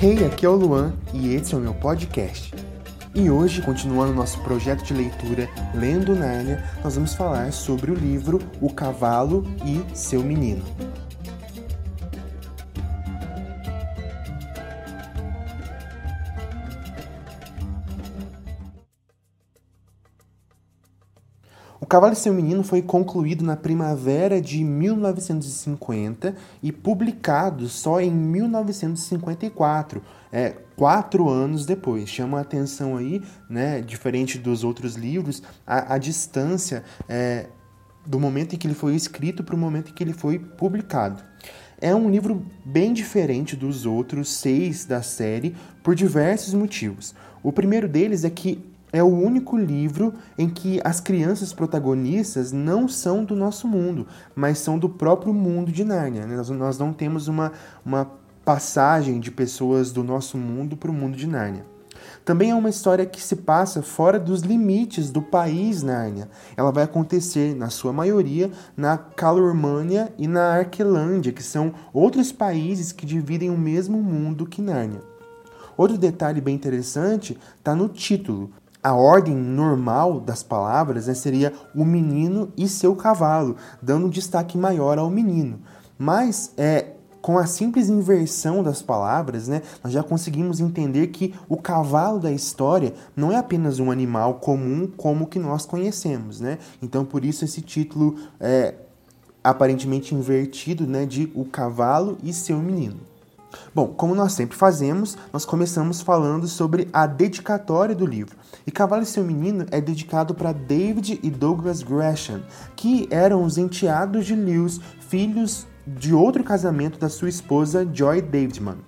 Hey, aqui é o Luan e esse é o meu podcast. E hoje, continuando nosso projeto de leitura Lendo Nárnia, nós vamos falar sobre o livro O Cavalo e Seu Menino. Cavalo e Seu Menino foi concluído na primavera de 1950 e publicado só em 1954, é, quatro anos depois. Chama a atenção aí, né, diferente dos outros livros, a, a distância é, do momento em que ele foi escrito para o momento em que ele foi publicado. É um livro bem diferente dos outros seis da série por diversos motivos. O primeiro deles é que é o único livro em que as crianças protagonistas não são do nosso mundo, mas são do próprio mundo de Nárnia. Né? Nós, nós não temos uma, uma passagem de pessoas do nosso mundo para o mundo de Nárnia. Também é uma história que se passa fora dos limites do país Nárnia. Ela vai acontecer, na sua maioria, na Calormânia e na Arquelândia, que são outros países que dividem o mesmo mundo que Nárnia. Outro detalhe bem interessante está no título, a ordem normal das palavras né, seria o menino e seu cavalo, dando destaque maior ao menino. Mas é, com a simples inversão das palavras, né, nós já conseguimos entender que o cavalo da história não é apenas um animal comum como que nós conhecemos. Né? Então, por isso, esse título é aparentemente invertido né, de O Cavalo e Seu Menino. Bom, como nós sempre fazemos, nós começamos falando sobre a dedicatória do livro. E Cavalo e seu Menino é dedicado para David e Douglas Gresham, que eram os enteados de Lewis, filhos de outro casamento da sua esposa Joy Davidman.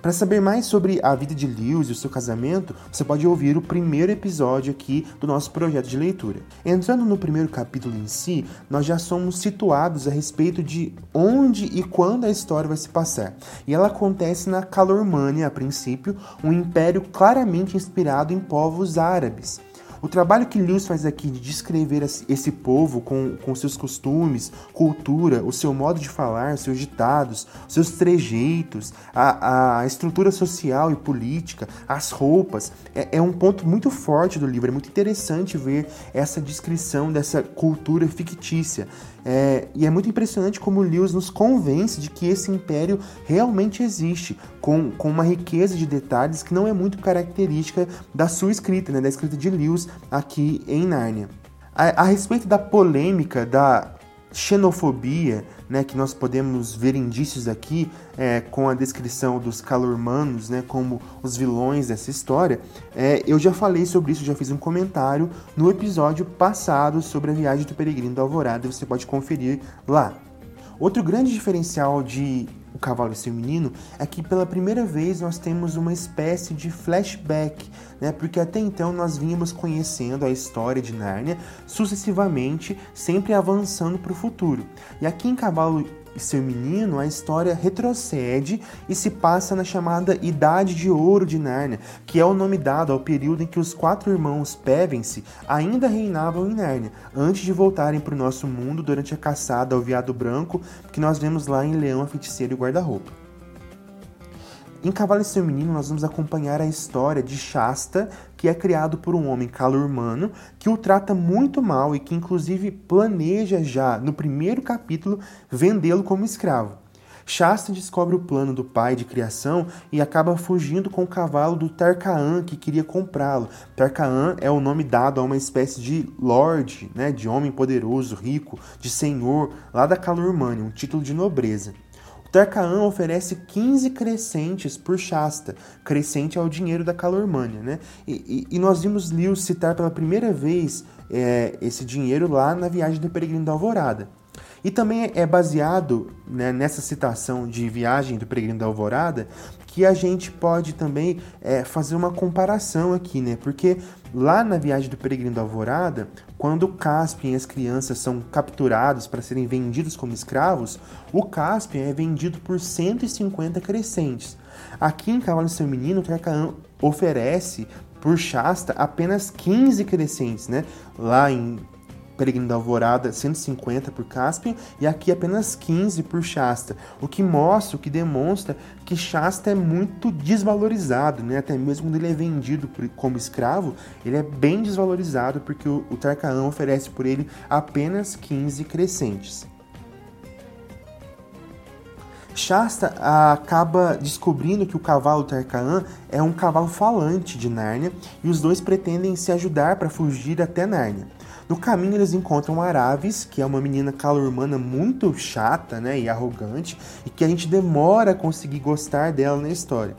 Para saber mais sobre a vida de Lewis e o seu casamento, você pode ouvir o primeiro episódio aqui do nosso projeto de leitura. Entrando no primeiro capítulo em si, nós já somos situados a respeito de onde e quando a história vai se passar. E ela acontece na Calormânia, a princípio, um império claramente inspirado em povos árabes. O trabalho que Lewis faz aqui de descrever esse povo com, com seus costumes, cultura, o seu modo de falar, seus ditados, seus trejeitos, a, a estrutura social e política, as roupas, é, é um ponto muito forte do livro. É muito interessante ver essa descrição dessa cultura fictícia. É, e é muito impressionante como Lewis nos convence de que esse império realmente existe, com, com uma riqueza de detalhes que não é muito característica da sua escrita, né, da escrita de Lewis aqui em Nárnia. A, a respeito da polêmica da xenofobia, né, que nós podemos ver indícios aqui é, com a descrição dos calormanos, né, como os vilões dessa história, é, eu já falei sobre isso, já fiz um comentário no episódio passado sobre a viagem do peregrino da Alvorada, você pode conferir lá. Outro grande diferencial de Cavalo e seu Menino, é que pela primeira vez nós temos uma espécie de flashback, né? Porque até então nós vínhamos conhecendo a história de Nárnia sucessivamente, sempre avançando para o futuro. E aqui em Cavalo seu menino, a história retrocede e se passa na chamada Idade de Ouro de Nárnia, que é o nome dado ao período em que os quatro irmãos Pevensey ainda reinavam em Nárnia, antes de voltarem para o nosso mundo durante a caçada ao veado branco que nós vemos lá em Leão, a Feiticeira e Guarda-Roupa. Em Cavalo seu Menino, nós vamos acompanhar a história de Shasta, que é criado por um homem calormano que o trata muito mal e que, inclusive, planeja já no primeiro capítulo vendê-lo como escravo. Shasta descobre o plano do pai de criação e acaba fugindo com o cavalo do Tarkaan que queria comprá-lo. Tarkaan é o nome dado a uma espécie de lord, né, de homem poderoso, rico, de senhor, lá da Calormânia, um título de nobreza. Tarkaan oferece 15 crescentes por Shasta, crescente ao dinheiro da Calormânia, né? E, e, e nós vimos Lewis citar pela primeira vez é, esse dinheiro lá na viagem do Peregrino da Alvorada. E também é baseado né, nessa citação de viagem do Peregrino da Alvorada que a gente pode também é, fazer uma comparação aqui, né? Porque lá na viagem do Peregrino da Alvorada, quando Caspian e as crianças são capturados para serem vendidos como escravos, o Caspian é vendido por 150 crescentes. Aqui em Cavalo Seu Menino, Tarkaan oferece por Shasta apenas 15 crescentes, né? Lá em Peregrino da Alvorada 150 por Caspian e aqui apenas 15 por Shasta, o que mostra, o que demonstra que Shasta é muito desvalorizado, né? Até mesmo quando ele é vendido como escravo, ele é bem desvalorizado porque o, o oferece por ele apenas 15 crescentes. Shasta acaba descobrindo que o cavalo Tarkaan é um cavalo falante de Nárnia e os dois pretendem se ajudar para fugir até Nárnia. No caminho eles encontram Aravis, que é uma menina calormana muito chata né, e arrogante e que a gente demora a conseguir gostar dela na história.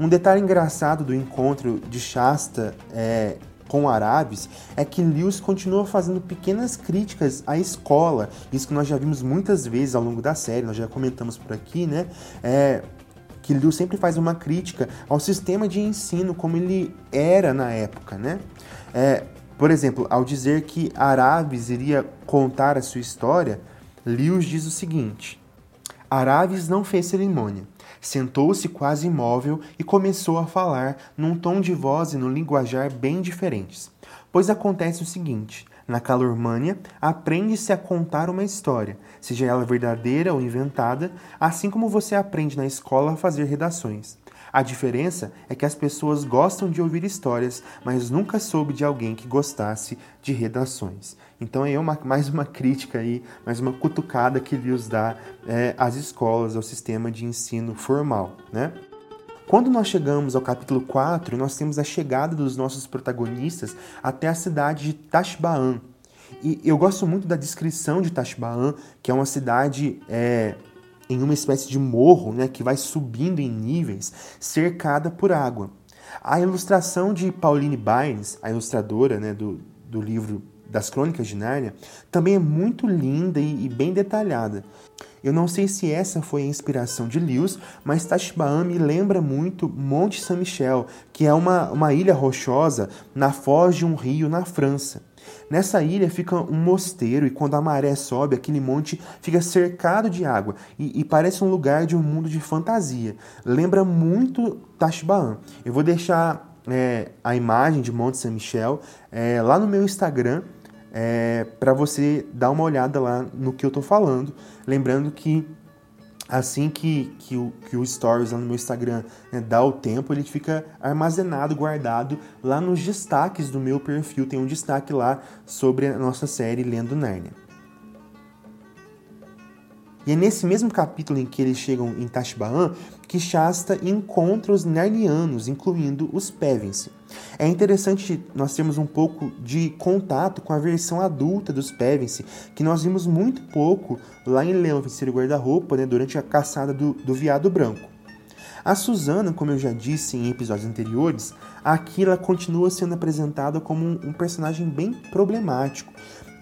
Um detalhe engraçado do encontro de Shasta é, com Aravis é que Lewis continua fazendo pequenas críticas à escola, isso que nós já vimos muitas vezes ao longo da série, nós já comentamos por aqui, né? É, que Lewis sempre faz uma crítica ao sistema de ensino como ele era na época, né? É, por exemplo, ao dizer que Aravis iria contar a sua história, Lewis diz o seguinte: Aravis não fez cerimônia. Sentou-se quase imóvel e começou a falar num tom de voz e no linguajar bem diferentes. Pois acontece o seguinte: na calormânia, aprende-se a contar uma história, seja ela verdadeira ou inventada, assim como você aprende na escola a fazer redações. A diferença é que as pessoas gostam de ouvir histórias, mas nunca soube de alguém que gostasse de redações. Então é uma, mais uma crítica aí, mais uma cutucada que Lewis dá é, às escolas, ao sistema de ensino formal, né? Quando nós chegamos ao capítulo 4, nós temos a chegada dos nossos protagonistas até a cidade de Tashbaan. E eu gosto muito da descrição de Tashbaan, que é uma cidade é, em uma espécie de morro né, que vai subindo em níveis, cercada por água. A ilustração de Pauline Bynes, a ilustradora né, do, do livro das Crônicas de Nárnia, também é muito linda e, e, bem detalhada. Eu não sei se essa foi a inspiração de Lewis, mas Tashbaan me lembra muito Monte Saint-Michel, que é uma, uma ilha rochosa na foz de um rio na França. Nessa ilha fica um mosteiro e quando a maré sobe, aquele monte fica cercado de água e, e parece um lugar de um mundo de fantasia. Lembra muito Tashbaan. Eu vou deixar é, a imagem de Monte Saint-Michel é, lá no meu Instagram é, para você dar uma olhada lá no que eu estou falando. Lembrando que assim que, que, o, que o Stories lá no meu Instagram né, dá o tempo, ele fica armazenado, guardado lá nos destaques do meu perfil. Tem um destaque lá sobre a nossa série Lendo Nárnia. E é nesse mesmo capítulo em que eles chegam em Tashbaan que Shasta encontra os Narnianos, incluindo os Pevensey. É interessante nós termos um pouco de contato com a versão adulta dos Pevensey, que nós vimos muito pouco lá em Leão Vencer Guarda-Roupa, né, durante a caçada do, do Viado Branco. A Susana, como eu já disse em episódios anteriores, aqui ela continua sendo apresentada como um personagem bem problemático,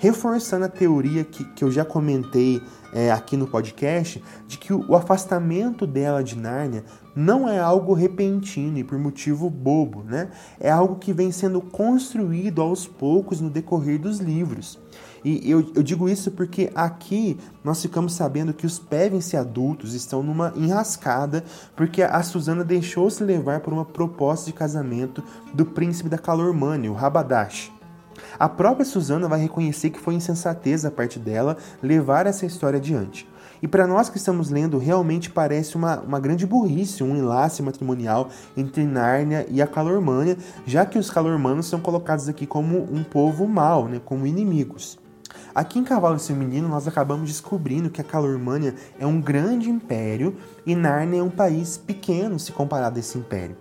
reforçando a teoria que, que eu já comentei é, aqui no podcast de que o, o afastamento dela de Nárnia não é algo repentino e por motivo bobo, né? É algo que vem sendo construído aos poucos no decorrer dos livros. E eu, eu digo isso porque aqui nós ficamos sabendo que os Pevensey adultos estão numa enrascada porque a Susana deixou-se levar por uma proposta de casamento do príncipe da Calormânia, o Rabadash. A própria Susana vai reconhecer que foi insensatez da parte dela levar essa história adiante. E para nós que estamos lendo, realmente parece uma, uma grande burrice, um enlace matrimonial entre Nárnia e a Calormânia, já que os Calormanos são colocados aqui como um povo mau, né, como inimigos. Aqui em Cavalo Menino, nós acabamos descobrindo que a Calormânia é um grande império e Nárnia é um país pequeno se comparado a esse império.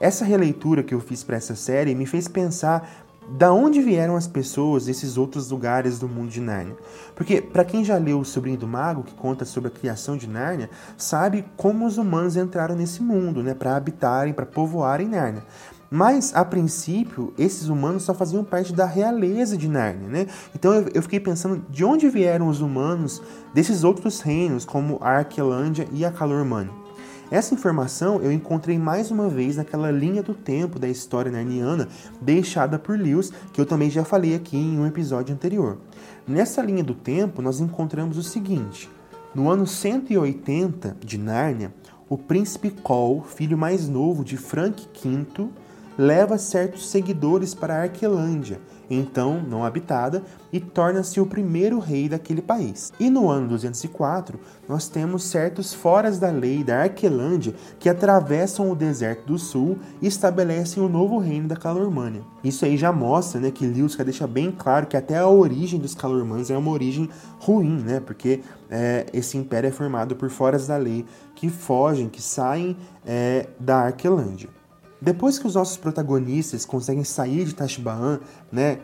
Essa releitura que eu fiz para essa série me fez pensar da onde vieram as pessoas desses outros lugares do mundo de Nárnia? Porque, para quem já leu O Sobrinho do Mago, que conta sobre a criação de Nárnia, sabe como os humanos entraram nesse mundo, né, para habitarem, para povoarem Nárnia. Mas, a princípio, esses humanos só faziam parte da realeza de Nárnia, né? Então eu, eu fiquei pensando de onde vieram os humanos desses outros reinos, como a Arquelândia e a Calormânia. Essa informação eu encontrei mais uma vez naquela linha do tempo da história narniana deixada por Lewis, que eu também já falei aqui em um episódio anterior. Nessa linha do tempo, nós encontramos o seguinte: no ano 180 de Nárnia, o príncipe Cole, filho mais novo de Frank V, leva certos seguidores para Arquelândia, então não habitada, e torna-se o primeiro rei daquele país. E no ano 204, nós temos certos foras da lei da Arquelândia que atravessam o deserto do sul e estabelecem o novo reino da Calormânia. Isso aí já mostra né, que Liusca deixa bem claro que até a origem dos Calormanos é uma origem ruim, né, porque é, esse império é formado por foras da lei que fogem, que saem é, da Arquelândia. Depois que os nossos protagonistas conseguem sair de Tashbaan, né,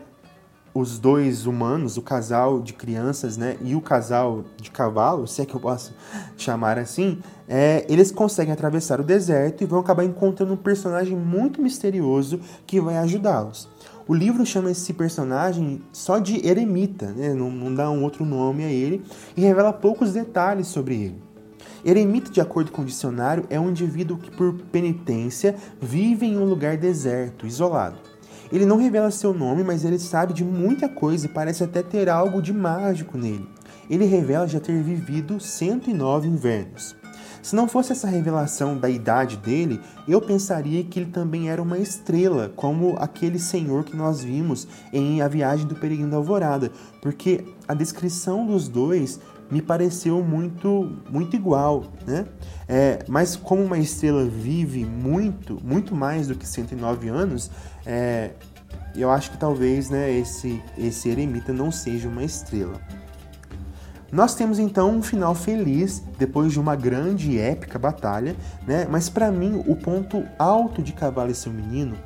os dois humanos, o casal de crianças, né, e o casal de cavalos, se é que eu posso chamar assim, é, eles conseguem atravessar o deserto e vão acabar encontrando um personagem muito misterioso que vai ajudá-los. O livro chama esse personagem só de Eremita, né, não, não dá um outro nome a ele, e revela poucos detalhes sobre ele. Eremita, de acordo com o dicionário, é um indivíduo que, por penitência, vive em um lugar deserto, isolado. Ele não revela seu nome, mas ele sabe de muita coisa e parece até ter algo de mágico nele. Ele revela já ter vivido 109 invernos. Se não fosse essa revelação da idade dele, eu pensaria que ele também era uma estrela, como aquele senhor que nós vimos em A Viagem do Peregrino da Alvorada, porque a descrição dos dois me pareceu muito muito igual, né? É, mas como uma estrela vive muito, muito mais do que 109 anos, é, eu acho que talvez né, esse, esse eremita não seja uma estrela. Nós temos então um final feliz depois de uma grande e épica batalha, né? Mas para mim o ponto alto de Cavalo e seu Menino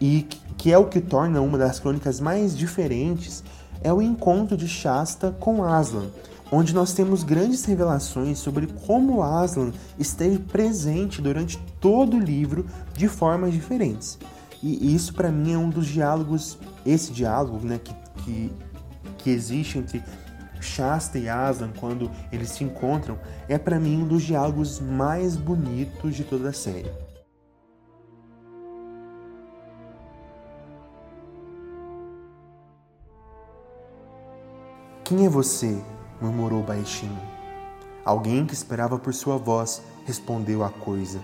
e que é o que torna uma das crônicas mais diferentes é o encontro de Shasta com Aslan, onde nós temos grandes revelações sobre como Aslan esteve presente durante todo o livro de formas diferentes. E isso para mim é um dos diálogos, esse diálogo, né, que, que, que existe entre Shasta e Aslan quando eles se encontram, é para mim um dos diálogos mais bonitos de toda a série. Quem é você? Murmurou baixinho. Alguém que esperava por sua voz respondeu a coisa.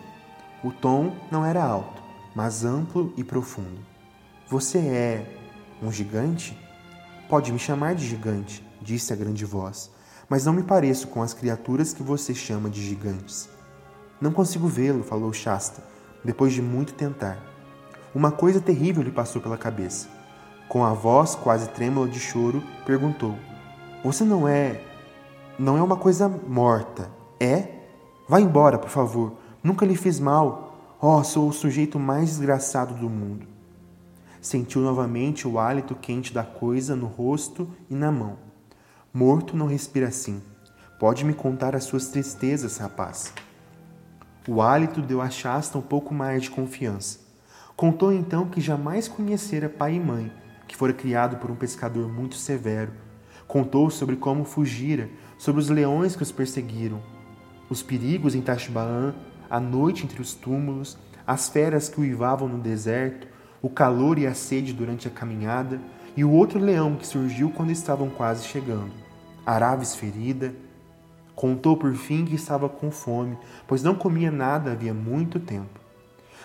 O tom não era alto, mas amplo e profundo. Você é um gigante? Pode me chamar de gigante, disse a grande voz, mas não me pareço com as criaturas que você chama de gigantes. Não consigo vê-lo, falou Shasta, depois de muito tentar. Uma coisa terrível lhe passou pela cabeça. Com a voz quase trêmula de choro, perguntou: Você não é. Não é uma coisa morta, é? Vá embora, por favor. Nunca lhe fiz mal. Oh, sou o sujeito mais desgraçado do mundo. Sentiu novamente o hálito quente da coisa no rosto e na mão. Morto não respira assim. Pode me contar as suas tristezas, rapaz. O hálito deu a Shasta um pouco mais de confiança. Contou então que jamais conhecera pai e mãe, que fora criado por um pescador muito severo. Contou sobre como fugira, sobre os leões que os perseguiram, os perigos em Tashbaan, a noite entre os túmulos, as feras que uivavam no deserto, o calor e a sede durante a caminhada, e o outro leão que surgiu quando estavam quase chegando. Araves ferida, contou por fim que estava com fome, pois não comia nada havia muito tempo.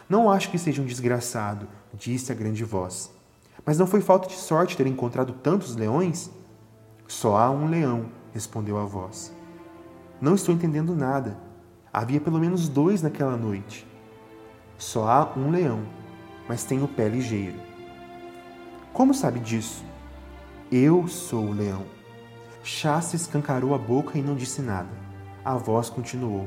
Não acho que seja um desgraçado, disse a grande voz. Mas não foi falta de sorte ter encontrado tantos leões? Só há um leão, respondeu a voz. Não estou entendendo nada. Havia pelo menos dois naquela noite. Só há um leão, mas tem o pé ligeiro. Como sabe disso? Eu sou o leão. Shasta escancarou a boca e não disse nada. A voz continuou.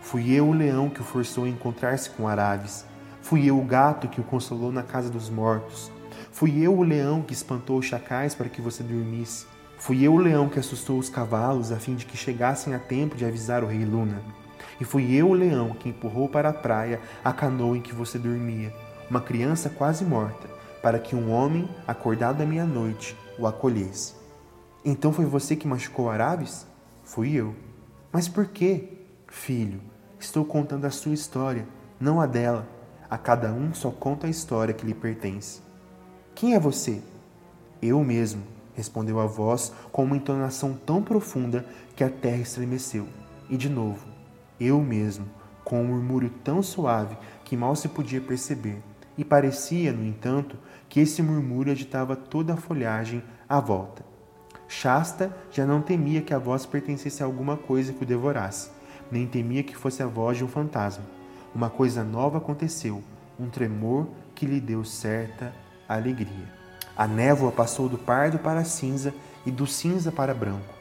Fui eu o leão que o forçou a encontrar-se com Araves. Fui eu o gato que o consolou na casa dos mortos. Fui eu o leão que espantou os chacais para que você dormisse. Fui eu o leão que assustou os cavalos a fim de que chegassem a tempo de avisar o rei Luna. E fui eu o leão que empurrou para a praia a canoa em que você dormia uma criança quase morta, para que um homem, acordado à meia-noite, o acolhesse. Então foi você que machucou Araves? Fui eu. Mas por quê? Filho, estou contando a sua história, não a dela. A cada um só conta a história que lhe pertence. Quem é você? Eu mesmo, respondeu a voz com uma entonação tão profunda que a terra estremeceu. E de novo, eu mesmo, com um murmúrio tão suave que mal se podia perceber e parecia, no entanto, que esse murmúrio agitava toda a folhagem à volta. Shasta já não temia que a voz pertencesse a alguma coisa que o devorasse, nem temia que fosse a voz de um fantasma. Uma coisa nova aconteceu, um tremor que lhe deu certa alegria. A névoa passou do pardo para cinza e do cinza para branco.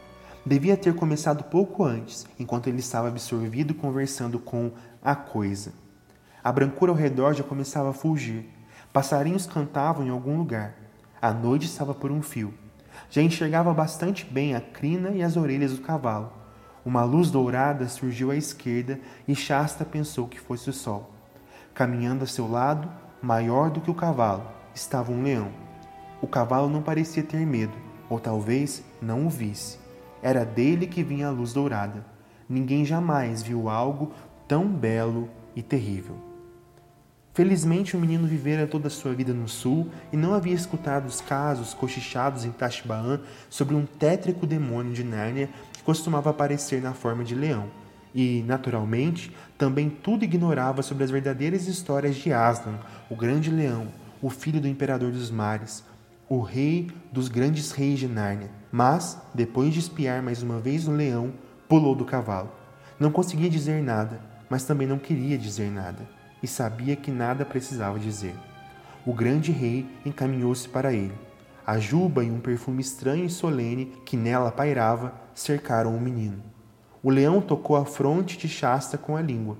Devia ter começado pouco antes, enquanto ele estava absorvido conversando com a coisa. A brancura ao redor já começava a fugir. Passarinhos cantavam em algum lugar. A noite estava por um fio. Já enxergava bastante bem a crina e as orelhas do cavalo. Uma luz dourada surgiu à esquerda e Shasta pensou que fosse o sol. Caminhando a seu lado, maior do que o cavalo, estava um leão. O cavalo não parecia ter medo, ou talvez não o visse. Era dele que vinha a luz dourada. Ninguém jamais viu algo tão belo e terrível. Felizmente, o menino vivera toda a sua vida no sul e não havia escutado os casos cochichados em Tashbaan sobre um tétrico demônio de Nárnia que costumava aparecer na forma de leão. E, naturalmente, também tudo ignorava sobre as verdadeiras histórias de Aslan, o grande leão, o filho do imperador dos mares, o rei dos grandes reis de Nárnia. Mas, depois de espiar mais uma vez o leão, pulou do cavalo. Não conseguia dizer nada, mas também não queria dizer nada e sabia que nada precisava dizer. O grande rei encaminhou-se para ele. A juba e um perfume estranho e solene que nela pairava cercaram o menino. O leão tocou a fronte de Shasta com a língua.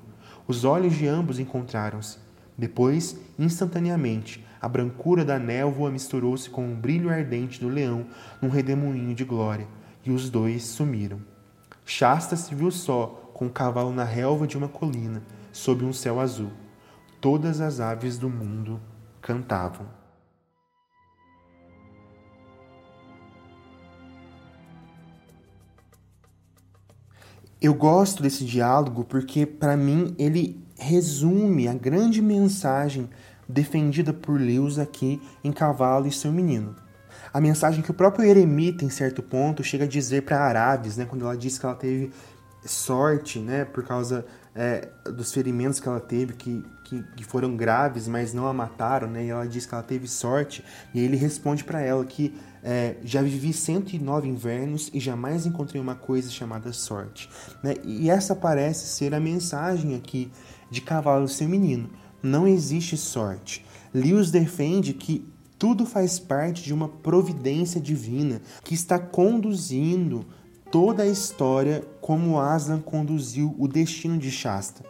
Os olhos de ambos encontraram-se. Depois, instantaneamente, a brancura da névoa misturou-se com o brilho ardente do leão num redemoinho de glória, e os dois sumiram. Shasta se viu só, com o cavalo na relva de uma colina, sob um céu azul todas as aves do mundo cantavam. Eu gosto desse diálogo porque, para mim, ele resume a grande mensagem defendida por Lewis aqui em Cavalo e Seu Menino. A mensagem que o próprio Eremita, em certo ponto, chega a dizer para Araves, né, quando ela diz que ela teve sorte, né, por causa é, dos ferimentos que ela teve, que, que, que, foram graves, mas não a mataram, né, e ela diz que ela teve sorte, e ele responde para ela que é, já vivi 109 invernos e jamais encontrei uma coisa chamada sorte. Né? E essa parece ser a mensagem aqui de Cavalo Seu Menino. Não existe sorte. Lewis defende que tudo faz parte de uma providência divina que está conduzindo toda a história como Aslan conduziu o destino de Shasta.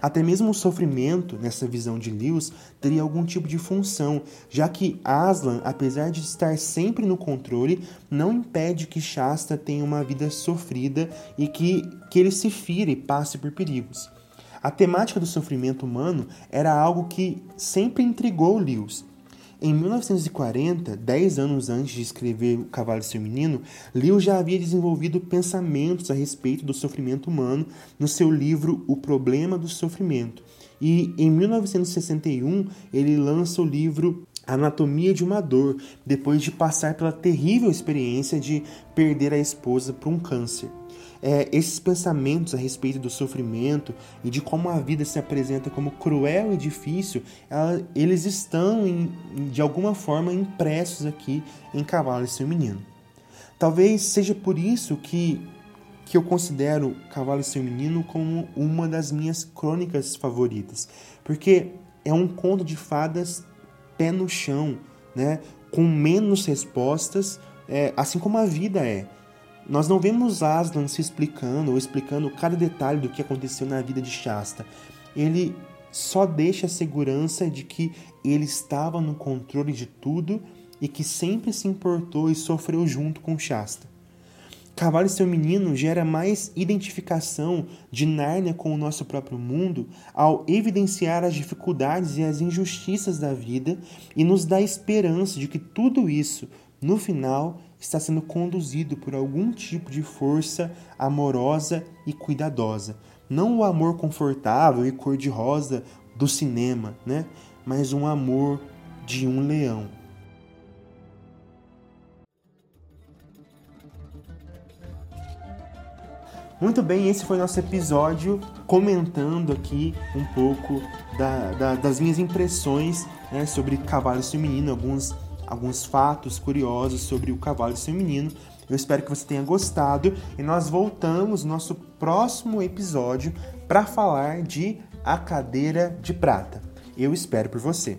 Até mesmo o sofrimento, nessa visão de Lewis, teria algum tipo de função, já que Aslan, apesar de estar sempre no controle, não impede que Shasta tenha uma vida sofrida e que, que ele se fira e passe por perigos. A temática do sofrimento humano era algo que sempre intrigou Lewis. Em 1940, dez anos antes de escrever O Cavalo Menino, Lewis já havia desenvolvido pensamentos a respeito do sofrimento humano no seu livro O Problema do Sofrimento. E em 1961, ele lança o livro Anatomia de uma Dor, depois de passar pela terrível experiência de perder a esposa por um câncer é, esses pensamentos a respeito do sofrimento e de como a vida se apresenta como cruel e difícil, ela, eles estão, em, de alguma forma, impressos aqui em Cavalo e seu Menino. Talvez seja por isso que, que eu considero Cavalo e seu Menino como uma das minhas crônicas favoritas, porque é um conto de fadas pé no chão, né? com menos respostas, é, assim como a vida é. Nós não vemos Aslan se explicando ou explicando cada detalhe do que aconteceu na vida de Shasta. Ele só deixa a segurança de que ele estava no controle de tudo e que sempre se importou e sofreu junto com Shasta. Cavalo e seu menino gera mais identificação de Nárnia com o nosso próprio mundo ao evidenciar as dificuldades e as injustiças da vida e nos dá esperança de que tudo isso, no final, está sendo conduzido por algum tipo de força amorosa e cuidadosa. Não o amor confortável e cor-de-rosa do cinema, né? mas um amor de um leão. Muito bem, esse foi nosso episódio comentando aqui um pouco da, da, das minhas impressões né, sobre cavalo feminino, alguns, alguns fatos curiosos sobre o cavalo feminino. Eu espero que você tenha gostado e nós voltamos no nosso próximo episódio para falar de A Cadeira de Prata. Eu espero por você.